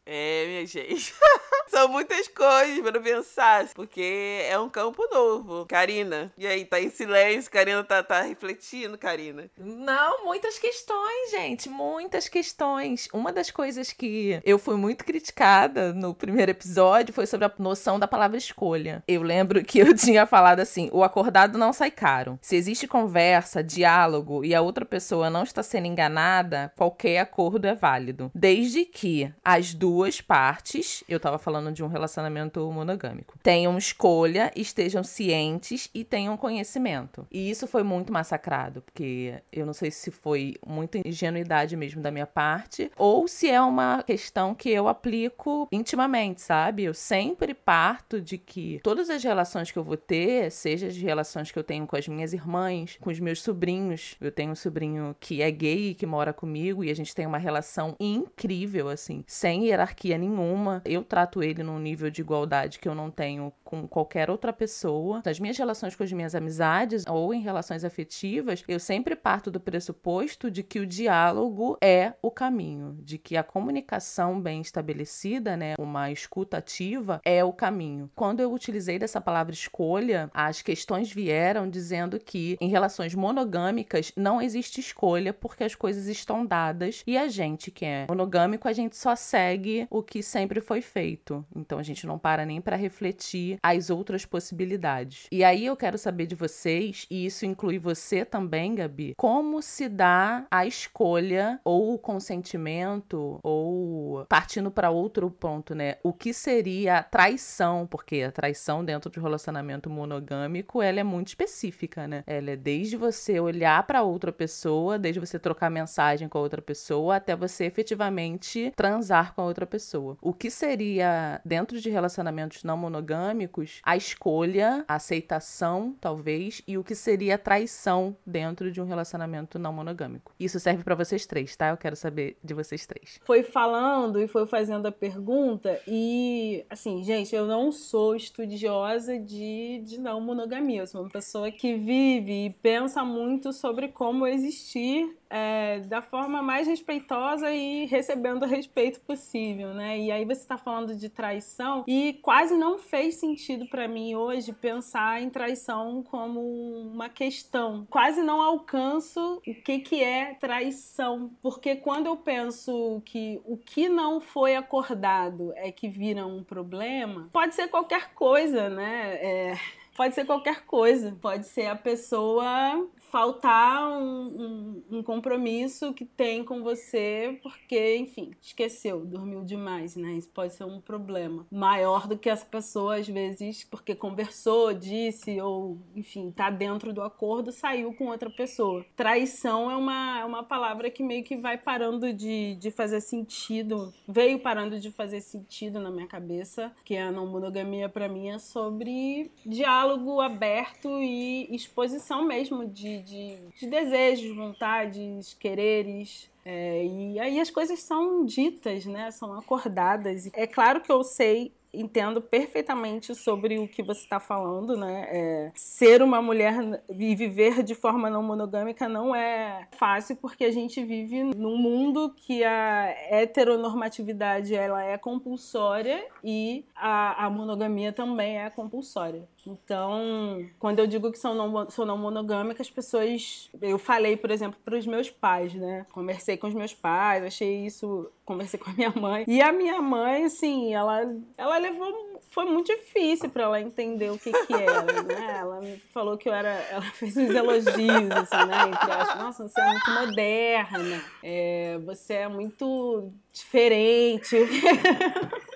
[SPEAKER 1] É, minha gente. São muitas coisas para pensar, porque é um campo novo. Karina, e aí, tá em silêncio? Karina tá, tá refletindo, Karina?
[SPEAKER 2] Não, muitas questões, gente, muitas questões. Uma das coisas que eu fui muito criticada no primeiro episódio foi sobre a noção da palavra escolha. Eu lembro que eu tinha falado assim: o acordado não sai caro. Se existe conversa, diálogo e a outra pessoa não está sendo enganada, qualquer acordo é válido. Desde que as duas partes, eu tava falando de um relacionamento monogâmico. Tenham escolha, estejam cientes e tenham conhecimento. E isso foi muito massacrado, porque eu não sei se foi muita ingenuidade mesmo da minha parte, ou se é uma questão que eu aplico intimamente, sabe? Eu sempre parto de que todas as relações que eu vou ter, seja as relações que eu tenho com as minhas irmãs, com os meus sobrinhos, eu tenho um sobrinho que é gay que mora comigo e a gente tem uma relação incrível, assim, sem hierarquia nenhuma. Eu trato ele num nível de igualdade que eu não tenho com qualquer outra pessoa. Nas minhas relações com as minhas amizades ou em relações afetivas, eu sempre parto do pressuposto de que o diálogo é o caminho, de que a comunicação bem estabelecida, né, uma escuta ativa é o caminho. Quando eu utilizei dessa palavra escolha, as questões vieram dizendo que em relações monogâmicas não existe escolha porque as coisas estão dadas e a gente que é monogâmico, a gente só segue o que sempre foi feito. Então a gente não para nem para refletir as outras possibilidades. E aí eu quero saber de vocês, e isso inclui você também, Gabi, como se dá a escolha ou o consentimento ou partindo para outro ponto, né? O que seria traição? Porque a traição dentro de um relacionamento monogâmico, ela é muito específica, né? Ela é desde você olhar para outra pessoa, desde você trocar mensagem com a outra pessoa até você efetivamente transar com a outra pessoa. O que seria dentro de relacionamentos não monogâmicos, a escolha, a aceitação, talvez, e o que seria traição dentro de um relacionamento não monogâmico. Isso serve para vocês três, tá? Eu quero saber de vocês três.
[SPEAKER 3] Foi falando e foi fazendo a pergunta e, assim, gente, eu não sou estudiosa de, de não monogamia. Eu sou uma pessoa que vive e pensa muito sobre como existir é, da forma mais respeitosa e recebendo o respeito possível, né? E aí você está falando de traição e quase não fez sentido para mim hoje pensar em traição como uma questão. Quase não alcanço o que que é traição, porque quando eu penso que o que não foi acordado é que vira um problema, pode ser qualquer coisa, né? É, pode ser qualquer coisa, pode ser a pessoa faltar um, um, um, compromisso que tem com você porque, enfim, esqueceu, dormiu demais, né? Isso pode ser um problema maior do que essa pessoa, às vezes, porque conversou, disse, ou, enfim, tá dentro do acordo, saiu com outra pessoa. Traição é uma, é uma palavra que meio que vai parando de, de fazer sentido, veio parando de fazer sentido na minha cabeça, que a não monogamia para mim é sobre diálogo aberto e exposição mesmo de, de, de desejos, vontades, quereres. É, e aí as coisas são ditas, né? São acordadas. É claro que eu sei entendo perfeitamente sobre o que você está falando, né? É, ser uma mulher e viver de forma não monogâmica não é fácil porque a gente vive num mundo que a heteronormatividade ela é compulsória e a, a monogamia também é compulsória. Então, quando eu digo que sou não, sou não monogâmica, as pessoas. Eu falei, por exemplo, para os meus pais, né? Conversei com os meus pais, achei isso. Conversei com a minha mãe. E a minha mãe, assim, ela, ela levou. Foi muito difícil para ela entender o que que era, né? Ela me falou que eu era. Ela fez uns elogios, assim, né? Entre aspas. Nossa, você é muito moderna. É, você é muito diferente.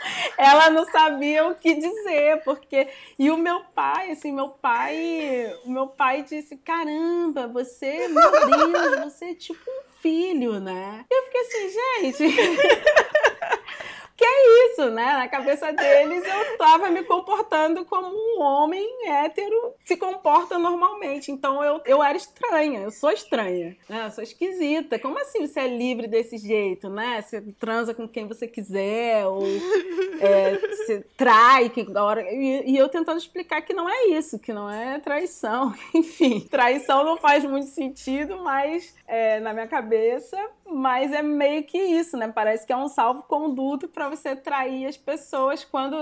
[SPEAKER 3] ela não sabia o que dizer, porque e o meu pai, assim, meu pai, o meu pai disse: "Caramba, você, meu Deus, você é tipo um filho, né?". E eu fiquei assim, gente, que é isso, né? Na cabeça deles eu tava me comportando como um homem hétero se comporta normalmente. Então eu, eu era estranha, eu sou estranha, né? Eu sou esquisita. Como assim você é livre desse jeito, né? Você transa com quem você quiser, ou é, você trai que hora. E, e eu tentando explicar que não é isso, que não é traição. Enfim, traição não faz muito sentido, mas é, na minha cabeça, mas é meio que isso, né? Parece que é um salvo-conduto para você trair as pessoas quando.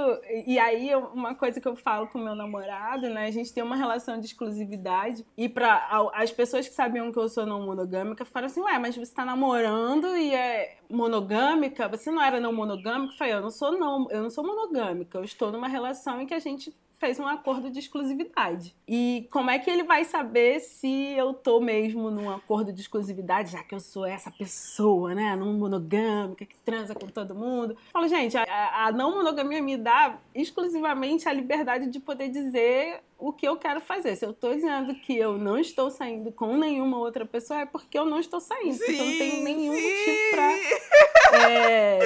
[SPEAKER 3] E aí, uma coisa que eu falo com meu namorado, né? A gente tem uma relação de exclusividade. E para as pessoas que sabiam que eu sou não monogâmica ficaram assim, ué, mas você tá namorando e é monogâmica? Você não era não monogâmica? Eu falei, eu não sou não, eu não sou monogâmica, eu estou numa relação em que a gente fez um acordo de exclusividade. E como é que ele vai saber se eu tô mesmo num acordo de exclusividade, já que eu sou essa pessoa, né, não monogâmica, que transa com todo mundo? Eu falo, gente, a, a não monogamia me dá exclusivamente a liberdade de poder dizer o que eu quero fazer. Se eu estou dizendo que eu não estou saindo com nenhuma outra pessoa, é porque eu não estou saindo. Sim, porque eu não tenho nenhum sim. motivo pra é,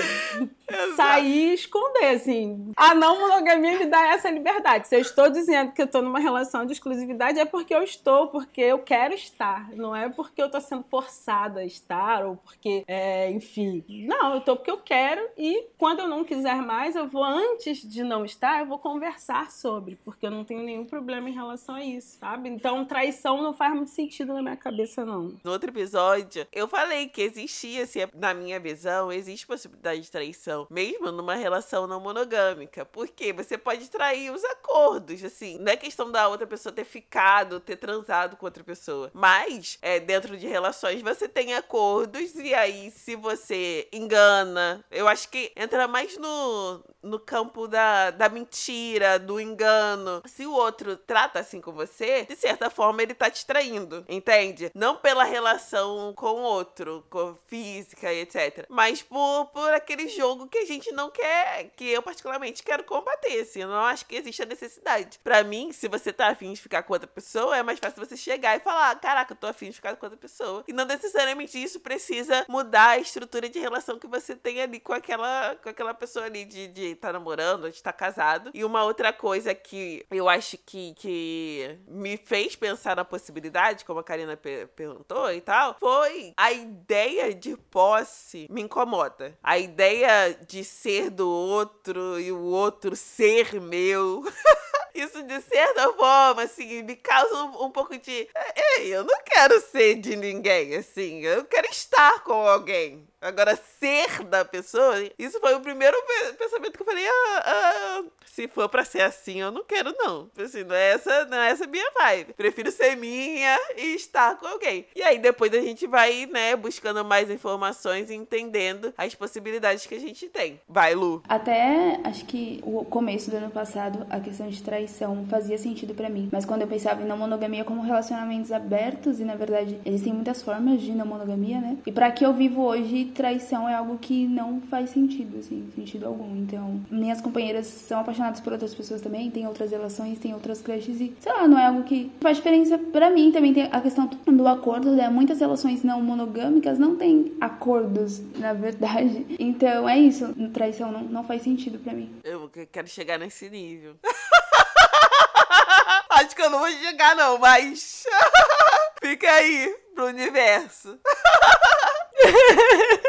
[SPEAKER 3] sair e esconder, assim. A não monogamia me dá essa liberdade. Se eu estou dizendo que eu estou numa relação de exclusividade, é porque eu estou, porque eu quero estar. Não é porque eu estou sendo forçada a estar, ou porque, é, enfim. Não, eu estou porque eu quero e quando eu não quiser mais, eu vou, antes de não estar, eu vou conversar sobre, porque eu não tenho nenhum problema problema em relação a isso, sabe? Então, traição não faz muito sentido na minha cabeça, não.
[SPEAKER 1] No outro episódio, eu falei que existia, assim, na minha visão, existe possibilidade de traição, mesmo numa relação não monogâmica. Porque você pode trair os acordos, assim. Não é questão da outra pessoa ter ficado, ter transado com outra pessoa. Mas, é, dentro de relações, você tem acordos, e aí, se você engana, eu acho que entra mais no, no campo da, da mentira, do engano. Se o outro outro trata assim com você, de certa forma ele tá te traindo, entende? Não pela relação com o outro, com física e etc. Mas por, por aquele jogo que a gente não quer, que eu particularmente quero combater, assim. Eu não acho que existe a necessidade. Para mim, se você tá afim de ficar com outra pessoa, é mais fácil você chegar e falar: caraca, eu tô afim de ficar com outra pessoa. E não necessariamente isso precisa mudar a estrutura de relação que você tem ali com aquela, com aquela pessoa ali de estar tá namorando, de estar tá casado. E uma outra coisa que eu acho que que, me fez pensar na possibilidade, como a Karina per perguntou e tal, foi a ideia de posse me incomoda. A ideia de ser do outro e o outro ser meu. Isso, de certa forma, assim, me causa um, um, pouco de. Ei, eu não quero ser de ninguém, assim. Eu quero estar com alguém. Agora, ser da pessoa, isso foi o primeiro pensamento que eu falei, ah, ah, se for pra ser assim, eu não quero, não. Assim, não é essa, não é essa minha vibe. Prefiro ser minha e estar com alguém. E aí, depois a gente vai, né, buscando mais informações e entendendo as possibilidades que a gente tem. Vai, Lu.
[SPEAKER 4] Até, acho que o começo do ano passado, a questão de traição fazia sentido para mim. Mas quando eu pensava em não monogamia como relacionamentos abertos, e na verdade existem muitas formas de não monogamia, né? E para que eu vivo hoje, traição é algo que não faz sentido, assim, sentido algum. Então, minhas companheiras são apaixonadas por outras pessoas também, tem outras relações, tem outras crushes e, sei lá, não é algo que faz diferença para mim. Também tem a questão do acordo, né? Muitas relações não monogâmicas não têm acordos, na verdade. Então, é isso. Traição não, não faz sentido para mim.
[SPEAKER 1] Eu quero chegar nesse nível. Acho que eu não vou chegar, não, mas. Fica aí pro universo.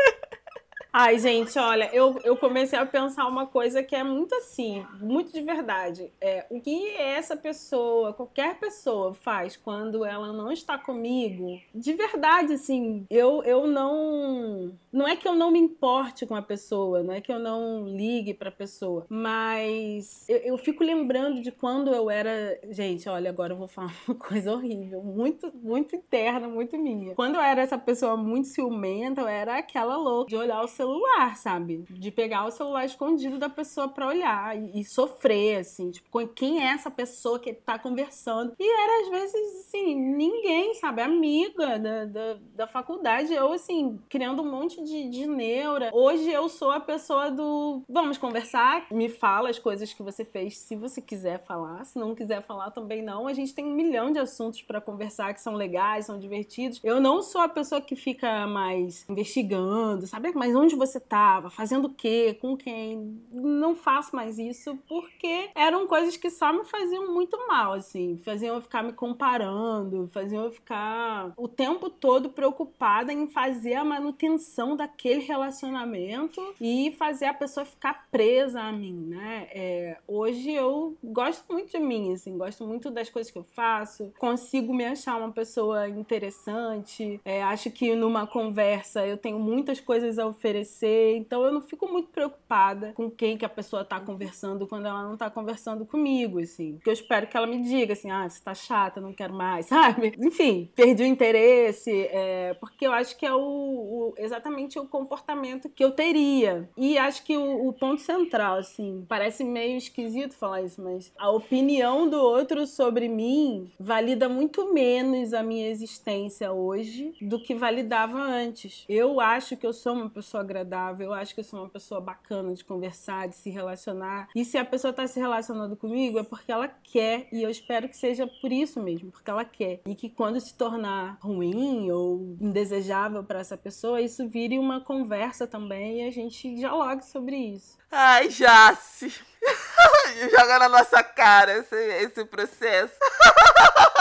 [SPEAKER 3] Ai, gente, olha, eu, eu comecei a pensar uma coisa que é muito assim, muito de verdade. É, o que essa pessoa, qualquer pessoa, faz quando ela não está comigo, de verdade, assim, eu, eu não. Não é que eu não me importe com a pessoa, não é que eu não ligue pra pessoa, mas eu, eu fico lembrando de quando eu era. Gente, olha, agora eu vou falar uma coisa horrível, muito, muito interna, muito minha. Quando eu era essa pessoa muito ciumenta, eu era aquela louca de olhar o seu celular, sabe? De pegar o celular escondido da pessoa para olhar e, e, sofrer, assim, tipo, quem é essa pessoa que tá conversando? E era às vezes, assim, ninguém, sabe? Amiga da, da, da faculdade, eu, assim, criando um monte de, de neura. Hoje eu sou a pessoa do vamos conversar, me fala as coisas que você fez, se você quiser falar, se não quiser falar também não. A gente tem um milhão de assuntos para conversar que são legais, são divertidos. Eu não sou a pessoa que fica mais investigando, sabe? Mas onde onde você estava, fazendo o quê, com quem. Não faço mais isso porque eram coisas que só me faziam muito mal, assim. Faziam eu ficar me comparando, faziam eu ficar o tempo todo preocupada em fazer a manutenção daquele relacionamento e fazer a pessoa ficar presa a mim, né? É, hoje eu gosto muito de mim, assim, gosto muito das coisas que eu faço, consigo me achar uma pessoa interessante, é, acho que numa conversa eu tenho muitas coisas a oferecer oferecer. Então eu não fico muito preocupada com quem que a pessoa tá conversando quando ela não tá conversando comigo, assim. Porque eu espero que ela me diga assim, ah, você tá chata, não quero mais, sabe? Enfim, perdi o interesse, é, porque eu acho que é o, o, exatamente o comportamento que eu teria. E acho que o, o ponto central, assim, parece meio esquisito falar isso, mas a opinião do outro sobre mim valida muito menos a minha existência hoje do que validava antes. Eu acho que eu sou uma pessoa agradável, eu acho que eu sou uma pessoa bacana de conversar, de se relacionar. E se a pessoa está se relacionando comigo é porque ela quer, e eu espero que seja por isso mesmo, porque ela quer. E que quando se tornar ruim ou indesejável para essa pessoa, isso vire uma conversa também e a gente dialogue sobre isso.
[SPEAKER 1] Ai, Jace! Joga na nossa cara esse, esse processo.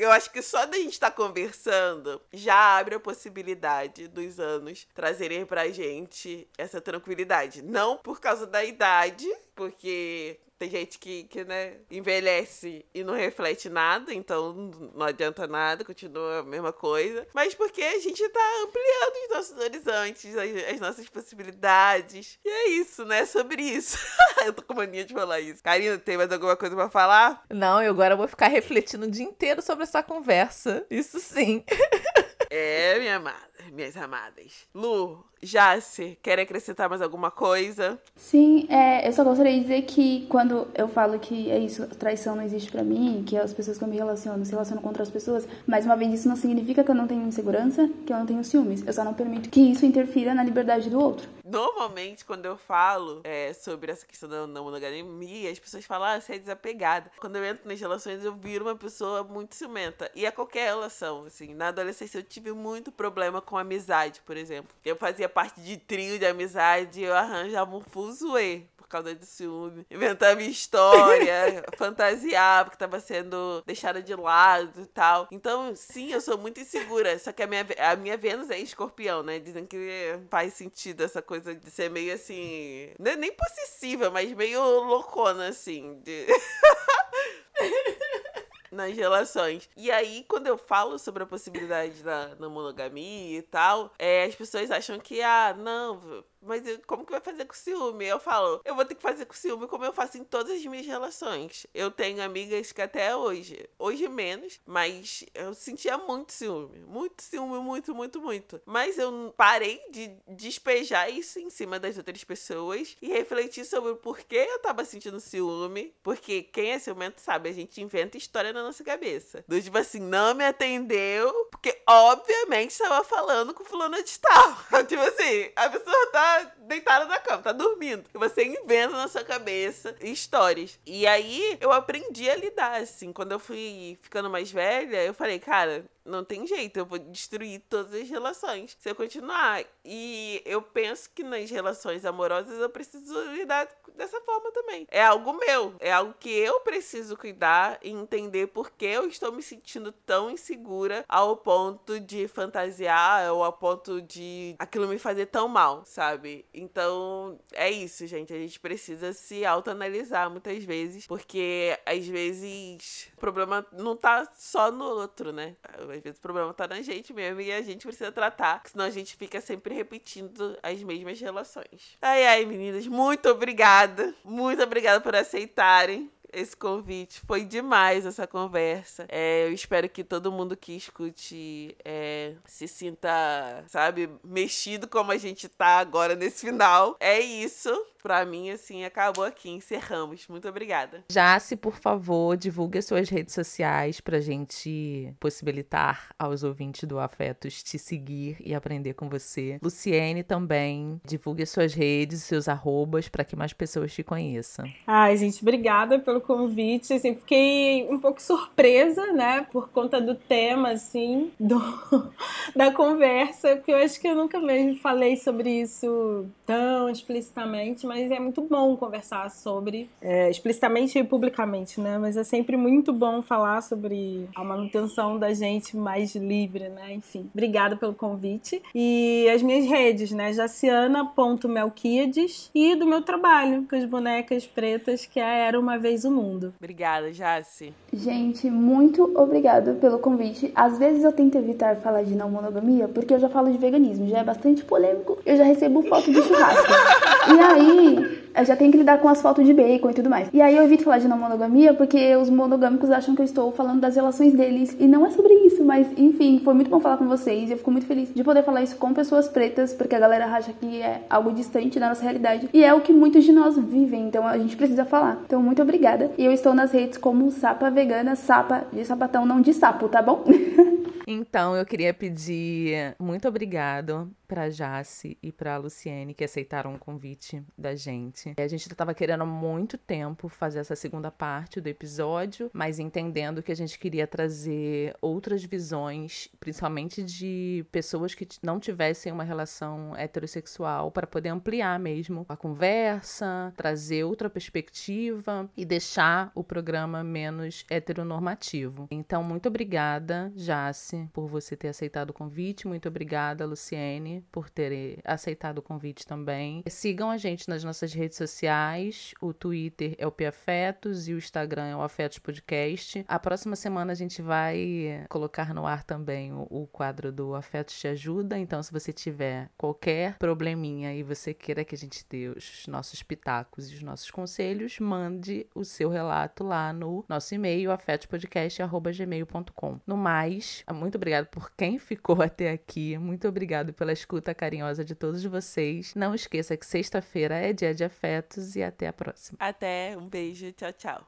[SPEAKER 1] Eu acho que só da gente estar tá conversando já abre a possibilidade dos anos trazerem pra gente essa tranquilidade. Não por causa da idade, porque tem gente que, que né, envelhece e não reflete nada, então não adianta nada, continua a mesma coisa. Mas porque a gente tá ampliando os nossos horizontes, as, as nossas possibilidades. E é isso, né? Sobre isso. eu tô com mania de falar isso. Karina, tem mais alguma coisa pra falar?
[SPEAKER 2] Não, eu agora vou ficar refletindo o dia inteiro sobre essa conversa. Isso sim.
[SPEAKER 1] é, minha amada, minhas amadas. Lu, Jace, quer acrescentar mais alguma coisa?
[SPEAKER 4] Sim, é, eu só gostaria de dizer que quando eu falo que é isso, traição não existe para mim, que as pessoas que eu me relaciono se relacionam com outras pessoas, mais uma vez isso não significa que eu não tenho insegurança, que eu não tenho ciúmes. Eu só não permito que isso interfira na liberdade do outro.
[SPEAKER 1] Normalmente, quando eu falo é, sobre essa questão da não monogamia, as pessoas falam, ah, você é desapegada. Quando eu entro nas relações, eu viro uma pessoa muito ciumenta. E é qualquer relação, assim. Na adolescência, eu tive muito problema com amizade, por exemplo. Eu fazia parte de trio de amizade, eu arranjava um fuzuê por causa de ciúme. Inventava história, fantasiava que tava sendo deixada de lado e tal. Então, sim, eu sou muito insegura. Só que a minha, a minha Vênus é escorpião, né? Dizem que faz sentido essa coisa de ser meio assim. Não é nem possessiva, mas meio loucona, assim. De... nas relações. E aí, quando eu falo sobre a possibilidade da, da monogamia e tal, é, as pessoas acham que, ah, não, mas como que vai fazer com ciúme? Eu falo, eu vou ter que fazer com ciúme como eu faço em todas as minhas relações. Eu tenho amigas que até hoje, hoje menos, mas eu sentia muito ciúme. Muito ciúme, muito, muito, muito. Mas eu parei de despejar isso em cima das outras pessoas e refletir sobre o porquê eu tava sentindo ciúme. Porque quem é ciumento sabe, a gente inventa história na nossa cabeça. Do tipo assim, não me atendeu, porque obviamente estava falando com fulano de tal. tipo assim, a pessoa tá deitada na cama, tá dormindo. Você inventa na sua cabeça histórias. E aí eu aprendi a lidar, assim. Quando eu fui ficando mais velha, eu falei, cara, não tem jeito, eu vou destruir todas as relações se eu continuar. E eu penso que nas relações amorosas eu preciso lidar dessa forma também. É algo meu, é algo que eu preciso cuidar e entender por que eu estou me sentindo tão insegura ao ponto de fantasiar ou ao ponto de aquilo me fazer tão mal, sabe? Então, é isso, gente. A gente precisa se autoanalisar muitas vezes, porque às vezes o problema não tá só no outro, né? Às vezes o problema tá na gente mesmo e a gente precisa tratar, senão a gente fica sempre repetindo as mesmas relações. Ai, ai, meninas, muito obrigada. Muito obrigada por aceitarem esse convite. Foi demais essa conversa. É, eu espero que todo mundo que escute é, se sinta, sabe, mexido como a gente tá agora nesse final. É isso pra mim, assim, acabou aqui. Encerramos. Muito obrigada.
[SPEAKER 2] Jace, por favor, divulgue as suas redes sociais pra gente possibilitar aos ouvintes do Afetos te seguir e aprender com você. Luciene também, divulgue as suas redes, seus arrobas, para que mais pessoas te conheçam.
[SPEAKER 3] Ai, gente, obrigada pelo convite. Assim, fiquei um pouco surpresa, né, por conta do tema, assim, do, da conversa, porque eu acho que eu nunca mesmo falei sobre isso tão explicitamente, mas é muito bom conversar sobre, é, explicitamente e publicamente, né? Mas é sempre muito bom falar sobre a manutenção da gente mais livre, né? Enfim, obrigada pelo convite. E as minhas redes, né? jaciana.melquiades e do meu trabalho com as bonecas pretas, que é Era Uma Vez o Mundo.
[SPEAKER 1] Obrigada, Jaci.
[SPEAKER 4] Gente, muito obrigada pelo convite. Às vezes eu tento evitar falar de não monogamia, porque eu já falo de veganismo, já é bastante polêmico. Eu já recebo foto de churrasco. E aí, eu já tenho que lidar com as fotos de bacon e tudo mais. E aí eu evito falar de não monogamia porque os monogâmicos acham que eu estou falando das relações deles. E não é sobre isso, mas enfim, foi muito bom falar com vocês. E eu fico muito feliz de poder falar isso com pessoas pretas, porque a galera acha que é algo distante da nossa realidade. E é o que muitos de nós vivem, então a gente precisa falar. Então, muito obrigada. E eu estou nas redes como Sapa Vegana, Sapa de sapatão, não de sapo, tá bom?
[SPEAKER 2] Então, eu queria pedir muito obrigado para Jace e para Luciene que aceitaram o convite da gente. A gente estava querendo há muito tempo fazer essa segunda parte do episódio, mas entendendo que a gente queria trazer outras visões, principalmente de pessoas que não tivessem uma relação heterossexual, para poder ampliar mesmo a conversa, trazer outra perspectiva e deixar o programa menos heteronormativo. Então, muito obrigada, Jace, por você ter aceitado o convite. Muito obrigada, Luciene, por ter aceitado o convite também. Sigam a gente nas nossas redes sociais. O Twitter é o Piafetos e o Instagram é o Afetos Podcast. A próxima semana a gente vai colocar no ar também o, o quadro do Afetos Te Ajuda. Então, se você tiver qualquer probleminha e você queira que a gente dê os nossos pitacos e os nossos conselhos, mande o seu relato lá no nosso e-mail, afetospodcast.gmail.com. No mais, muito obrigado por quem ficou até aqui. Muito obrigado pela escuta carinhosa de todos vocês. Não esqueça que sexta-feira é dia de afetos e até a próxima.
[SPEAKER 1] Até, um beijo, tchau, tchau.